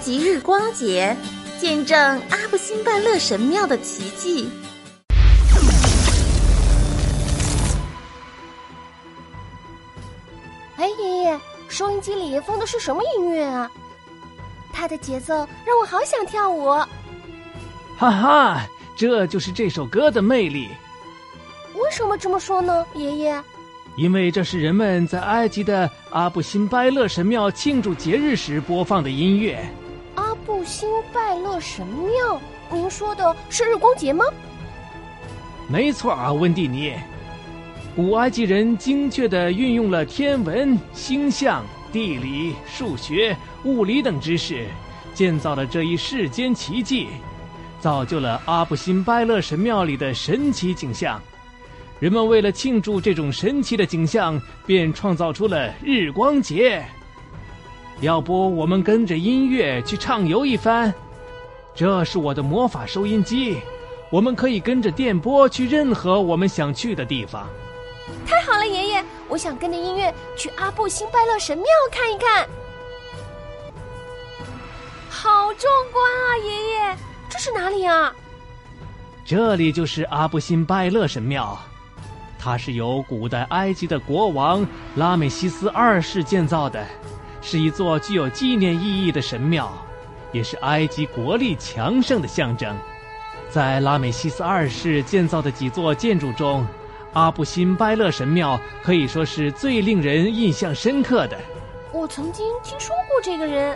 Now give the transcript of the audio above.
及日光节，见证阿布辛拜勒神庙的奇迹。哎，爷爷，收音机里放的是什么音乐啊？它的节奏让我好想跳舞。哈哈，这就是这首歌的魅力。为什么这么说呢，爷爷？因为这是人们在埃及的阿布辛拜勒神庙庆祝节日时播放的音乐。阿布辛拜勒神庙，您说的是日光节吗？没错啊，温蒂尼。古埃及人精确地运用了天文、星象、地理、数学、物理等知识，建造了这一世间奇迹，造就了阿布辛拜勒神庙里的神奇景象。人们为了庆祝这种神奇的景象，便创造出了日光节。要不，我们跟着音乐去畅游一番？这是我的魔法收音机，我们可以跟着电波去任何我们想去的地方。太好了，爷爷，我想跟着音乐去阿布辛拜勒神庙看一看。好壮观啊，爷爷！这是哪里啊？这里就是阿布辛拜勒神庙。它是由古代埃及的国王拉美西斯二世建造的，是一座具有纪念意义的神庙，也是埃及国力强盛的象征。在拉美西斯二世建造的几座建筑中，阿布辛拜勒神庙可以说是最令人印象深刻的。我曾经听说过这个人，